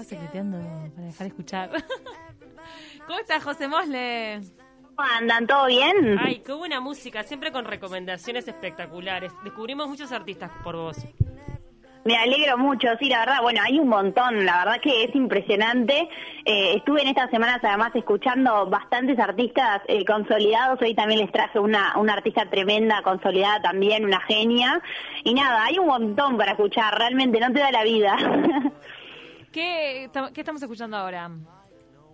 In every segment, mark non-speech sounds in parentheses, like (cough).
Estaba secreteando para dejar escuchar. (laughs) ¿Cómo estás, José Mosle? ¿Cómo andan? ¿Todo bien? Ay, qué buena música, siempre con recomendaciones espectaculares. Descubrimos muchos artistas por vos. Me alegro mucho, sí, la verdad, bueno, hay un montón, la verdad que es impresionante. Eh, estuve en estas semanas además escuchando bastantes artistas eh, consolidados, hoy también les traje una, una artista tremenda, consolidada también, una genia. Y nada, hay un montón para escuchar, realmente no te da la vida. (laughs) ¿Qué, qué estamos escuchando ahora?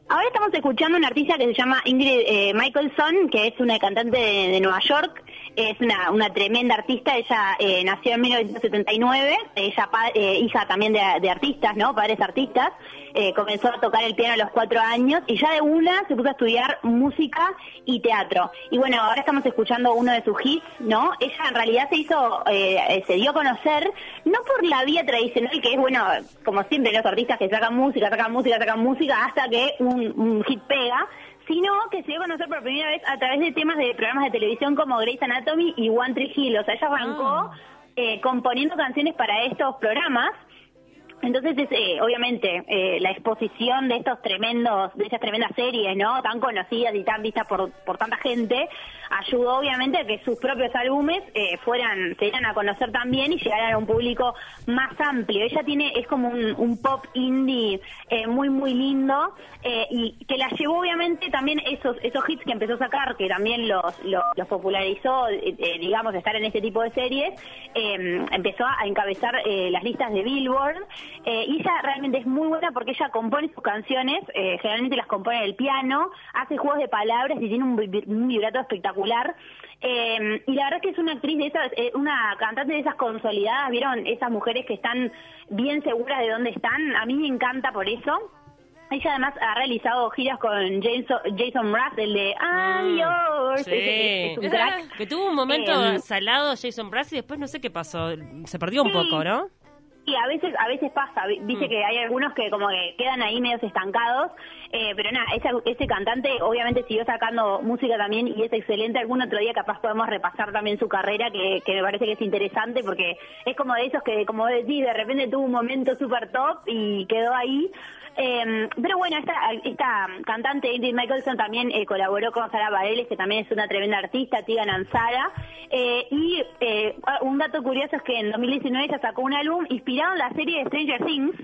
Ahora estamos escuchando una artista que se llama Ingrid eh, Michaelson, que es una cantante de, Nueva York. Es una, una tremenda artista. Ella eh, nació en 1979. Ella eh, hija también de, artistas, ¿no? Padres artistas. Eh, comenzó a tocar el piano a los cuatro años y ya de una se puso a estudiar música y teatro. Y bueno, ahora estamos escuchando uno de sus hits, ¿no? Ella en realidad se hizo, se dio a conocer, no por la vía tradicional, que es, bueno, como siempre los artistas que sacan música, sacan música, sacan música, hasta que un, hit pega, sino que se dio a conocer por primera vez a través de temas de programas de televisión como Grey's Anatomy y One Tree Hill. O sea, ella arrancó ah. eh, componiendo canciones para estos programas entonces, eh, obviamente, eh, la exposición de estos tremendos, de esas tremendas series, ¿no? Tan conocidas y tan vistas por, por tanta gente, ayudó obviamente a que sus propios álbumes eh, fueran, se dieran a conocer también y llegaran a un público más amplio. Ella tiene, es como un, pop indie eh, muy, muy lindo eh, y que la llevó obviamente también esos, esos hits que empezó a sacar, que también los, los, popularizó, digamos, estar en este tipo de series, empezó a encabezar las listas de Billboard y ella realmente es muy buena porque ella compone sus canciones, generalmente las compone en el piano, hace juegos de palabras y tiene un, un vibrato espectacular eh, y la verdad es que es una actriz de esas, eh, una cantante de esas consolidadas, ¿vieron? Esas mujeres que están bien seguras de dónde están. A mí me encanta por eso. Ella además ha realizado giras con Jason, Jason Mraz, el de Adiós. Sí. que tuvo un momento eh, salado Jason Mraz y después no sé qué pasó. Se perdió un poco, ¿no? Sí, a veces, a veces pasa, dice mm. que hay algunos que como que quedan ahí medios estancados, eh, pero nada, ese, ese, cantante obviamente siguió sacando música también y es excelente, algún otro día capaz podemos repasar también su carrera, que, que me parece que es interesante porque es como de esos que, como decís, de repente tuvo un momento súper top y quedó ahí, eh, pero bueno, esta, esta cantante Ingrid Michaelson también eh, colaboró con Sara Bareilles, que también es una tremenda artista, Tigan Ansara. Eh, y un dato curioso es que en 2019 ella sacó un álbum inspirado en la serie de Stranger Things.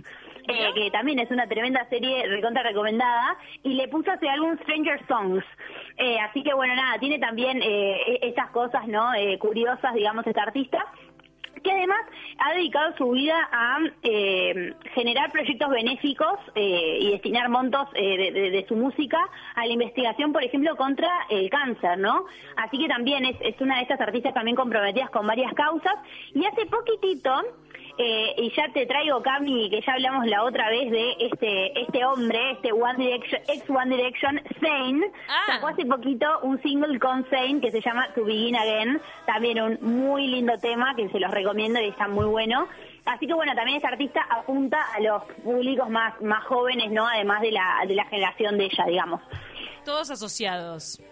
Eh, que también es una tremenda serie recontra recomendada, y le puso ese álbum Stranger Songs. Eh, así que bueno, nada, tiene también eh, e-, estas cosas, ¿no? Eh, curiosas, digamos, esta artista que además ha dedicado su vida a eh, generar proyectos benéficos eh, y destinar montos eh, de, su música a la investigación, por ejemplo, contra el cáncer, ¿no? Así que también es, es una de estas artistas también comprometidas con varias causas. Y hace poquitito eh, y ya te traigo, Cami, que ya hablamos la otra vez de este este hombre, este One Direction, ex One Direction, Zayn. Ah. Sacó hace poquito un single con Zayn que se llama To Begin Again. También un muy lindo tema que se los recomiendo y está muy bueno. Así que bueno, también esta artista apunta a los públicos más, más jóvenes, ¿no? Además de la, de la generación de ella, digamos. Todos asociados.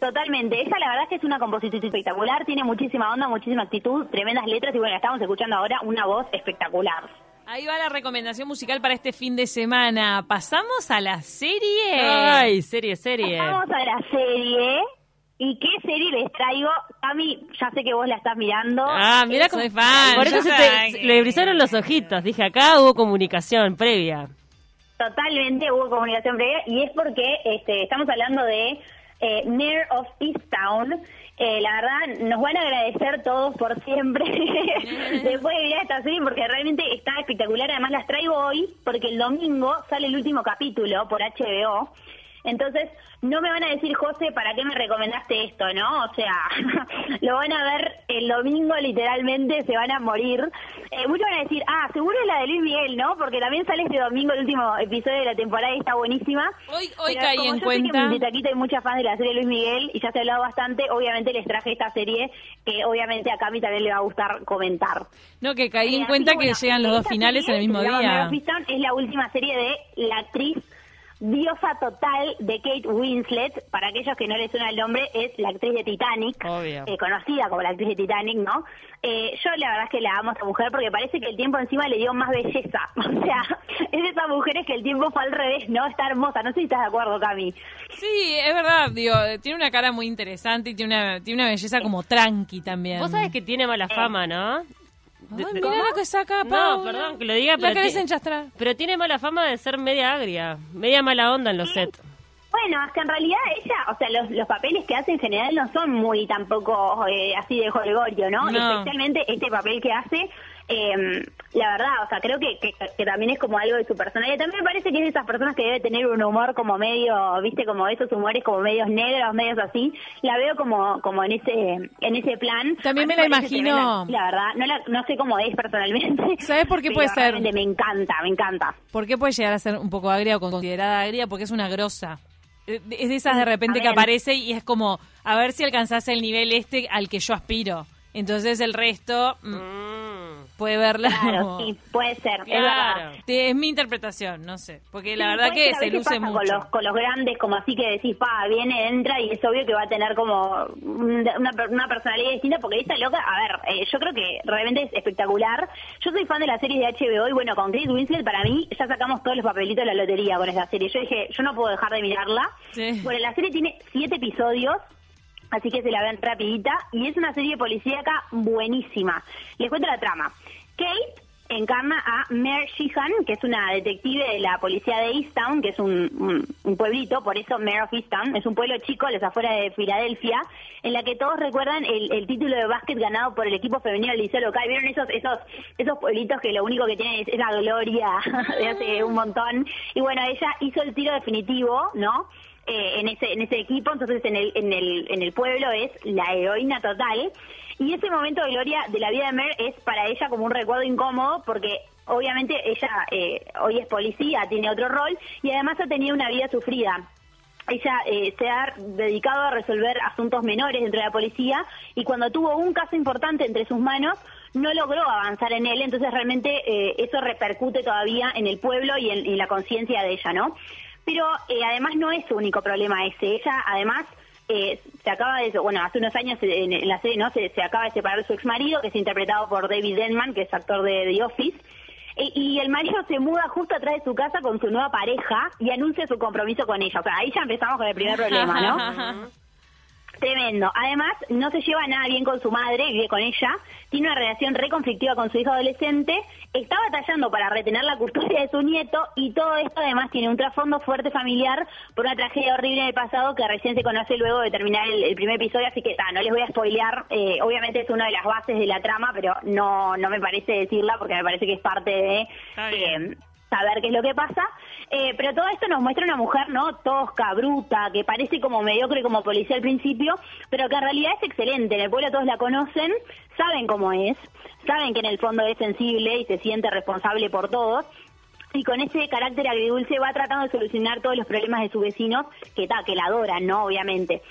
Totalmente, esa la verdad es que es una composición espectacular, tiene muchísima onda, muchísima actitud, tremendas letras y bueno, estamos escuchando ahora una voz espectacular. Ahí va la recomendación musical para este fin de semana. ¿Pasamos a la serie? Ay, serie, serie. Pasamos a la serie. ¿Y qué serie les traigo? Cami, ya sé que vos la estás mirando. Ah, mira cómo es fan. Por eso se te, le brisaron los ojitos. Dije, acá hubo comunicación previa. Totalmente hubo comunicación previa y es porque este, estamos hablando de eh, Mayor of Easttown. Eh, la verdad, nos van a agradecer todos por siempre (laughs) después de ver esta serie porque realmente está espectacular. Además, las traigo hoy porque el domingo sale el último capítulo por HBO. Entonces, no me van a decir, José, ¿para qué me recomendaste esto, no? O sea, (laughs) lo van a ver el domingo literalmente, se van a morir. Eh, muchos van a decir, ah, seguro es la de Luis Miguel, ¿no? Porque también sale este domingo el último episodio de la temporada y está buenísima. Hoy, hoy Pero caí como en yo cuenta. Sé que en hay muchas fans de la serie Luis Miguel y ya se ha hablado bastante, obviamente les traje esta serie que obviamente a Cami también le va a gustar comentar. No, que caí Eh, en cuenta que, llegan los dos finales en el mismo día. es la última serie de la actriz diosa total de Kate Winslet. Para aquellos que no les suena el nombre, es la actriz de Titanic, eh, conocida como la actriz de Titanic, ¿no? Eh, yo la verdad es que la amo a esta mujer porque parece que el tiempo encima le dio más belleza. (laughs) O sea, es de esas mujeres que el tiempo fue al revés, ¿no? Está hermosa. No sé si estás de acuerdo, Cami. Sí, es verdad, digo, tiene una cara muy interesante y tiene una, tiene una belleza como tranqui también. Vos sabés que tiene mala fama, ¿no? Ay, de- lo que saca No, perdón que lo diga, La pero ti- enchastrar. Pero tiene mala fama de ser media agria, media mala onda en los sets. Bueno, es que en realidad ella, o sea, los, los papeles que hace en general no son muy tampoco eh, así de jolgorio, ¿no? No. Especialmente este papel que hace, eh, la verdad, o sea, creo que, que, que también es como algo de su personalidad. También me parece que es de esas personas que debe tener un humor como medio, viste, como esos humores como medios negros, medios así. La veo como como en ese en ese plan. También me la imagino- La verdad, no, la, no sé cómo es personalmente. ¿Sabes por qué puede ser? Me encanta, me encanta. ¿Por qué puede llegar a ser un poco agria o considerada agria? Porque es una grosa. Eh, Es de esas de repente que aparece y es como, a ver si alcanzás el nivel este al que yo aspiro. Entonces el resto mm, Mm. Puede verla Claro, como... sí, puede ser, Claro. Es mi interpretación, no sé. Porque la Sí, verdad que se luce mucho. Con los, con los grandes, como así que decís, pa, viene, entra y es obvio que va a tener como una, una personalidad distinta, porque esta loca, a ver, eh, yo creo que realmente es espectacular. Yo soy fan de la serie de HBO y bueno, con Kate Winslet para mí ya sacamos todos los papelitos de la lotería con esta serie. Yo dije, yo no puedo dejar de mirarla. Sí. Bueno, la serie tiene siete episodios. Así que se la ven rapidita y es una serie policíaca buenísima. Les cuento la trama. Kate encarna a Mare Sheehan, que es una detective de la policía de Easttown, que es un, un- pueblito, por eso Mare of Easttown, es un pueblo chico a las afueras de Filadelfia, en la que todos recuerdan el, el título de básquet ganado por el equipo femenino del liceo local. ¿Vieron esos, esos, esos pueblitos que lo único que tienen es, es la gloria (laughs) de hace un montón? Y bueno, ella hizo el tiro definitivo, ¿no? Eh, en ese en ese equipo, entonces en el en el en el pueblo es la heroína total y ese momento de gloria de la vida de Mer es para ella como un recuerdo incómodo porque obviamente ella eh, hoy es policía, tiene otro rol y además ha tenido una vida sufrida. Ella eh, se ha dedicado a resolver asuntos menores dentro de la policía y cuando tuvo un caso importante entre sus manos no logró avanzar en él, entonces realmente eh, eso repercute todavía en el pueblo y en, en la conciencia de ella, ¿no? Pero eh, además no es su único problema ese. Ella además eh, se acaba de, bueno, hace unos años en, en la serie, ¿no? Se, se acaba de separar de su ex marido, que es interpretado por David Denman, que es actor de The Office. E- Y el marido se muda justo atrás de su casa con su nueva pareja y anuncia su compromiso con ella. O sea, ahí ya empezamos con el primer (laughs) problema, ¿no? (laughs) Tremendo. Además, no se lleva nada bien con su madre, vive con ella, tiene una relación reconflictiva con su hijo adolescente, está batallando para retener la custodia de su nieto y todo esto además tiene un trasfondo fuerte familiar por una tragedia horrible en el pasado que recién se conoce luego de terminar el, el primer episodio, así que ta, no les voy a spoilear, eh, obviamente es una de las bases de la trama, pero no, no me parece decirla porque me parece que es parte de... Eh, saber qué es lo que pasa. Eh, pero todo esto nos muestra una mujer, ¿no? Tosca, bruta, que parece como mediocre como policía al principio, pero que en realidad es excelente. En el pueblo todos la conocen, saben cómo es, saben que en el fondo es sensible y se siente responsable por todos. Y con ese carácter agridulce va tratando de solucionar todos los problemas de sus vecinos, que, ta, que la adoran, ¿no? Obviamente.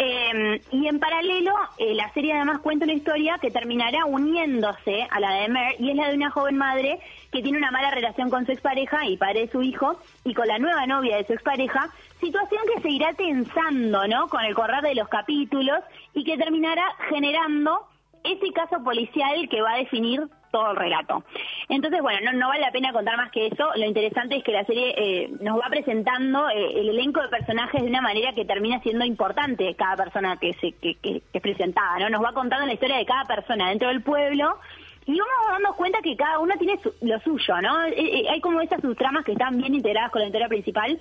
Eh, y en paralelo, eh, la serie además cuenta una historia que terminará uniéndose a la de Mer, y es la de una joven madre que tiene una mala relación con su expareja y padre de su hijo, y con la nueva novia de su expareja, situación que se irá tensando, ¿no? Con el correr de los capítulos, y que terminará generando ese caso policial que va a definir todo el relato. Entonces, bueno, no, vale la pena contar más que eso. Lo interesante es que la serie eh, nos va presentando eh, el elenco de personajes de una manera que termina siendo importante cada persona que, se, que, que- que es presentada, ¿no? Nos va contando la historia de cada persona dentro del pueblo y vamos dando cuenta que cada uno tiene su- lo suyo, ¿no? Eh, eh, hay como esas subtramas que están bien integradas con la historia principal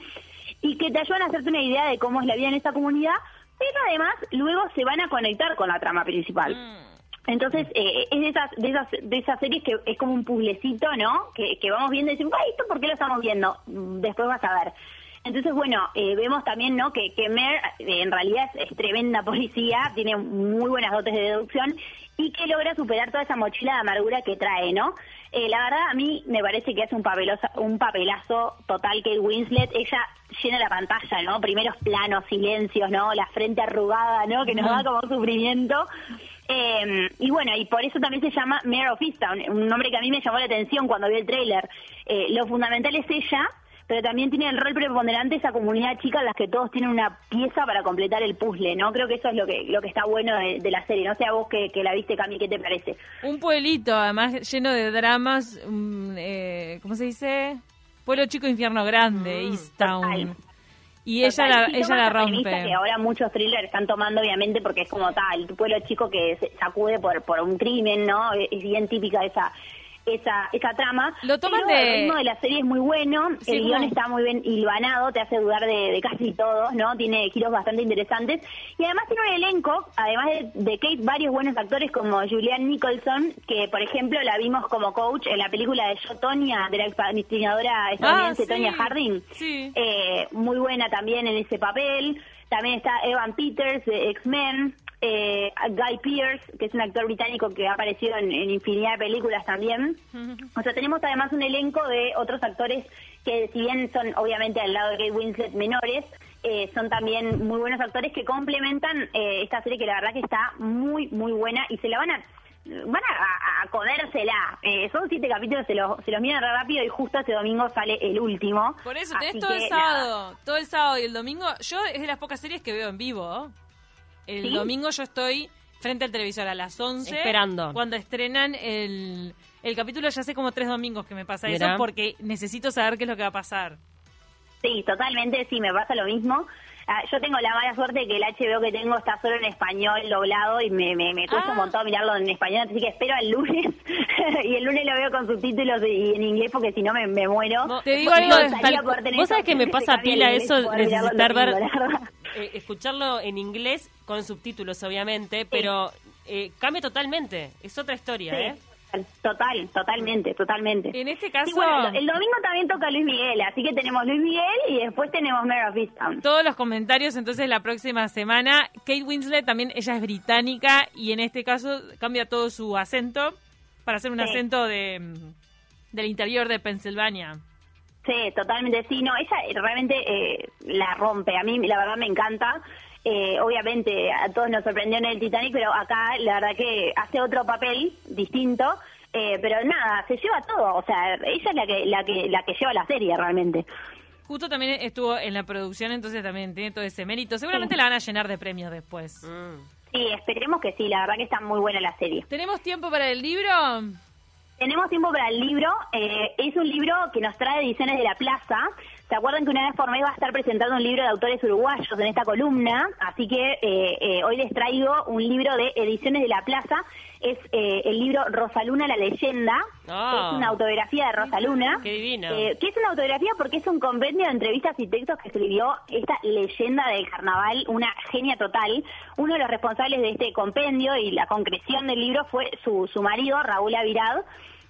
y que te ayudan a hacerte una idea de cómo es la vida en esta comunidad, pero además luego se van a conectar con la trama principal. Entonces, eh, es de esas, de, esas, de esas series que es como un puzzlecito, ¿no? Que, que vamos viendo y decimos, "Ay, ¿esto por qué lo estamos viendo? Después vas a ver. Entonces, bueno, eh, vemos también ¿no? que, que Mer eh, en realidad es, tremenda policía, tiene muy buenas dotes de deducción y que logra superar toda esa mochila de amargura que trae, ¿no? Eh, la verdad, a mí me parece que hace un, papeloso, un papelazo total que Winslet. Ella llena la pantalla, ¿no? Primeros planos, silencios, ¿no? La frente arrugada, ¿no? Que nos da como sufrimiento. Eh, y bueno, y por eso también se llama Mayor of Easttown, un nombre que a mí me llamó la atención cuando vi el tráiler. Eh, lo fundamental es ella, pero también tiene el rol preponderante esa comunidad chica en las que todos tienen una pieza para completar el puzzle, ¿no? Creo que eso es lo que lo que está bueno de, la serie. No sé a vos que, la viste, Cami, ¿qué te parece? Un pueblito, además, lleno de dramas, eh, ¿cómo se dice? Pueblo chico, infierno grande, mm, East Town. Y ella la, ella la rompe. Que ahora muchos thrillers están tomando, obviamente, porque es como tal, el pueblo chico que se sacude por, por un crimen, ¿no? Es bien típica esa esa, esa trama. Lo toman de... El ritmo de la serie es muy bueno, el guion está muy bien hilvanado, te hace dudar de, casi todo, ¿no? Tiene giros bastante interesantes. Y además tiene un elenco, además de, Kate, varios buenos actores como Julianne Nicholson, que por ejemplo la vimos como coach en la película de Yo, Tonya, de la investigadora estadounidense ah, Tonya Harding. Eh, muy buena también en ese papel. También está Evan Peters de X-Men eh, Guy Pearce, que es un actor británico que ha aparecido en, infinidad de películas también. (laughs) O sea, tenemos además un elenco de otros actores que si bien son obviamente al lado de Kate Winslet menores, eh, son también muy buenos actores que complementan eh, esta serie que la verdad que está muy, muy buena y se la van a van a, a, comérsela. Eh, son siete capítulos, se los, se los miran rápido y justo este domingo sale el último. Por eso, tenés todo el sábado, todo el sábado y el domingo. Yo es de las pocas series que veo en vivo. El domingo yo estoy frente al televisor a las 11. Esperando. Cuando estrenan el, el capítulo, ya hace como tres domingos que me pasa eso porque necesito saber qué es lo que va a pasar. Sí, totalmente, sí, me pasa lo mismo. Ah, yo tengo la mala suerte de que el HBO que tengo está solo en español doblado y me, me, me cuesta un ah. montón mirarlo en español, así que espero el lunes (laughs) y el lunes lo veo con subtítulos y en inglés porque si no me, muero. te digo algo, vos sabés que me pasa pila eso de necesitar ver, eh, escucharlo en inglés con subtítulos obviamente, pero eh, cambia totalmente, es otra historia, ¿eh? Total, totalmente, totalmente. En este caso... el domingo también toca Luis Miguel, así que tenemos Luis Miguel y después tenemos Mare of Easttown. Todos los comentarios entonces la próxima semana. Kate Winslet también, ella es británica y en este caso cambia todo su acento para hacer un acento de del interior de Pensilvania. Sí, totalmente, sí, no, ella realmente eh, la rompe, a mí la verdad me encanta. Eh, obviamente a todos nos sorprendió en el Titanic, pero acá la verdad que hace otro papel distinto. Eh, pero nada, se lleva todo, o sea, ella es la que, la que, la que lleva la serie realmente. Justo también estuvo en la producción, entonces también tiene todo ese mérito. Seguramente la van a llenar de premios después. Mm. Sí, esperemos que sí, la verdad que está muy buena la serie. ¿Tenemos tiempo para el libro? Tenemos tiempo para el libro. Eh, es un libro que nos trae Ediciones de la Plaza. ¿Se acuerdan que una vez por mes va a estar presentando un libro de autores uruguayos en esta columna? Así que eh, eh, hoy les traigo un libro de Ediciones de la Plaza. Es el libro Rosaluna la leyenda, es ah. una autobiografía de Rosaluna. Qué divino. que es una autobiografía porque es un compendio de entrevistas y textos que escribió esta leyenda del carnaval, una genia total. Uno de los responsables de este compendio y la concreción del libro fue su, su marido, Raúl Avirad.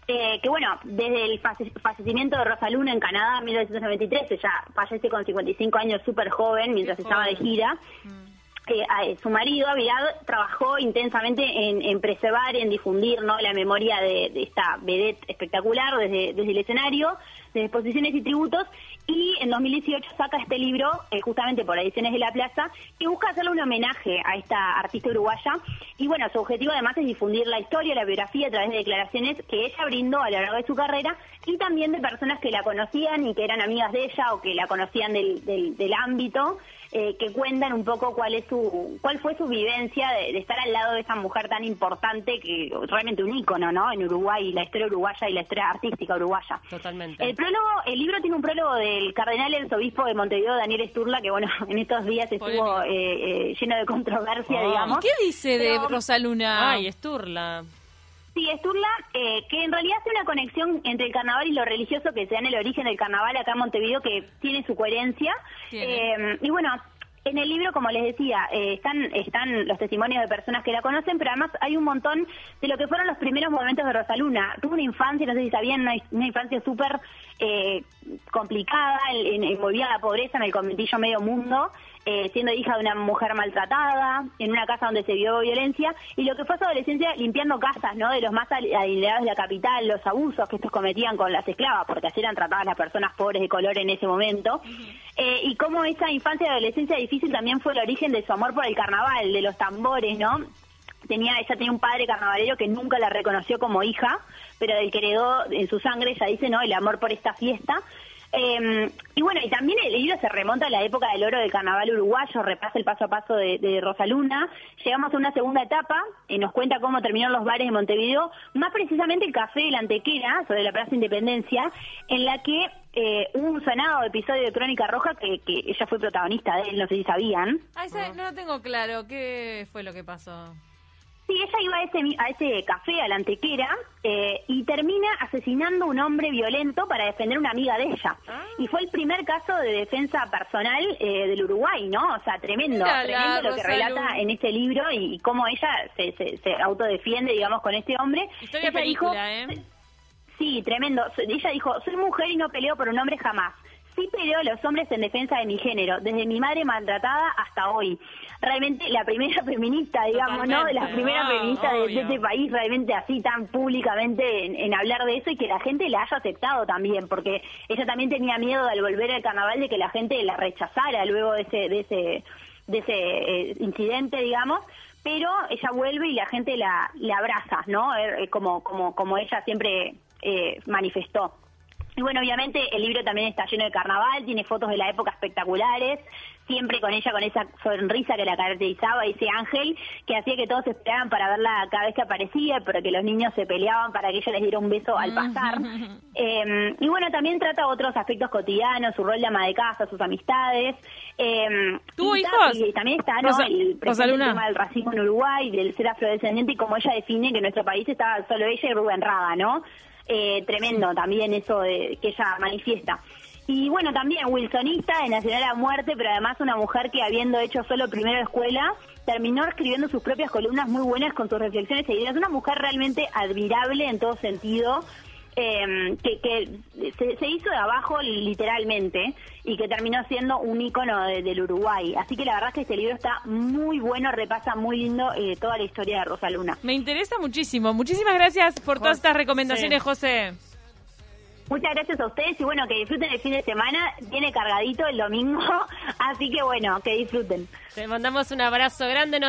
Eh, que bueno, desde el fallecimiento de Rosa Luna en Canadá en 1993, ella fallece con 55 años, súper joven, mientras estaba de gira. Mm. Eh, su marido, Avirad, trabajó intensamente en, preservar y en difundir ¿no? la memoria de, esta vedette espectacular desde, desde el escenario, de exposiciones y tributos, y en 2018 saca este libro, eh, justamente por Ediciones de la Plaza, que busca hacerle un homenaje a esta artista uruguaya. Y bueno, su objetivo además es difundir la historia, la biografía a través de declaraciones que ella brindó a lo largo de su carrera y también de personas que la conocían y que eran amigas de ella o que la conocían del, del, del ámbito. Eh, que cuentan un poco cuál es su cuál fue su vivencia de, estar al lado de esa mujer tan importante que realmente un ícono no en Uruguay la historia uruguaya y la historia artística uruguaya. Totalmente. El prólogo el libro tiene un prólogo del cardenal arzobispo de Montevideo Daniel Esturla que bueno (laughs) en estos días estuvo eh, eh, lleno de controversia oh. digamos. ¿Y qué dice de Rosaluna ay Esturla Sí, Esturla, eh, que en realidad hace una conexión entre el carnaval y lo religioso que se da en el origen del carnaval acá en Montevideo, que tiene su coherencia. Eh, y bueno, En el libro, como les decía, eh, están, están los testimonios de personas que la conocen, pero además hay un montón de lo que fueron los primeros momentos de Rosaluna. Tuvo una infancia, no sé si sabían, una, una infancia súper eh, complicada, envolvía la pobreza en el conventillo medio mundo, eh, siendo hija de una mujer maltratada, en una casa donde se vio violencia, y lo que fue su adolescencia limpiando casas, ¿no? De los más adinerados de la capital, los abusos que estos cometían con las esclavas, porque así eran tratadas las personas pobres de color en ese momento, eh, y cómo esa infancia y adolescencia difícil también fue el origen de su amor por el carnaval, de los tambores, ¿no? tenía ella tenía un padre carnavalero que nunca la reconoció como hija, pero del que heredó en su sangre, ella dice, ¿no? El amor por esta fiesta. Eh, y bueno, y también el libro se remonta a la época del oro del carnaval uruguayo, repasa el paso a paso de, de Rosaluna. Llegamos a una segunda etapa, y nos cuenta cómo terminaron los bares de Montevideo, más precisamente el Café de la Antequera, sobre la Plaza Independencia, en la que eh, hubo un sonado episodio de Crónica Roja que, que ella fue protagonista de él, no sé si sabían. Ah, no lo tengo claro, ¿qué fue lo que pasó? Sí, ella iba a ese, a ese café, a la antequera, eh, y termina asesinando a un hombre violento para defender a una amiga de ella. Ah. Y fue el primer caso de defensa personal eh, del Uruguay, ¿no? O sea, tremendo, tremendo lo que relata en este libro y, cómo ella se, se, autodefiende, digamos, con este hombre. Historia película, ¿eh? Sí, tremendo. Ella dijo, soy mujer y no peleo por un hombre jamás sí peleo a los hombres en defensa de mi género, desde mi madre maltratada hasta hoy. Realmente la primera (laughs) feminista, digamos, ¿no? De las primeras feministas de, este país, realmente así tan públicamente en, hablar de eso y que la gente la haya aceptado también, porque ella también tenía miedo al volver al carnaval de que la gente la rechazara luego de ese, de ese, de ese eh, incidente, digamos pero ella vuelve y la gente la, la abraza, ¿no? Eh, como, como, como ella siempre eh, manifestó. Y bueno, obviamente el libro también está lleno de carnaval, tiene fotos de la época espectaculares, siempre con ella con esa sonrisa que la caracterizaba, ese ángel que hacía que todos esperaban para verla cada vez que aparecía, pero que los niños se peleaban para que ella les diera un beso al pasar. Em, y bueno, también trata otros aspectos cotidianos, su rol de ama de casa, sus amistades. Eh, ¿Tuvo hijos? Y, también está ¿no? el, tema del racismo en Uruguay, del ser afrodescendiente y como ella define que en nuestro país estaba solo ella y Rubén Rada, ¿no? Eh, tremendo también eso de, que ella manifiesta. Y bueno, también wilsonista de Nacional a Muerte, pero además una mujer que habiendo hecho solo primero escuela, terminó escribiendo sus propias columnas muy buenas con sus reflexiones e ideas. Una mujer realmente admirable en todo sentido, eh, que, que se, hizo de abajo literalmente y que terminó siendo un ícono del Uruguay. Así que la verdad es que este libro está muy bueno, repasa muy lindo eh, toda la historia de Rosa Luna. Me interesa muchísimo. Muchísimas gracias por todas estas recomendaciones, José. Muchas gracias a ustedes y bueno, que disfruten el fin de semana. Viene cargadito el domingo, (laughs) así que bueno, que disfruten. Te mandamos un abrazo grande.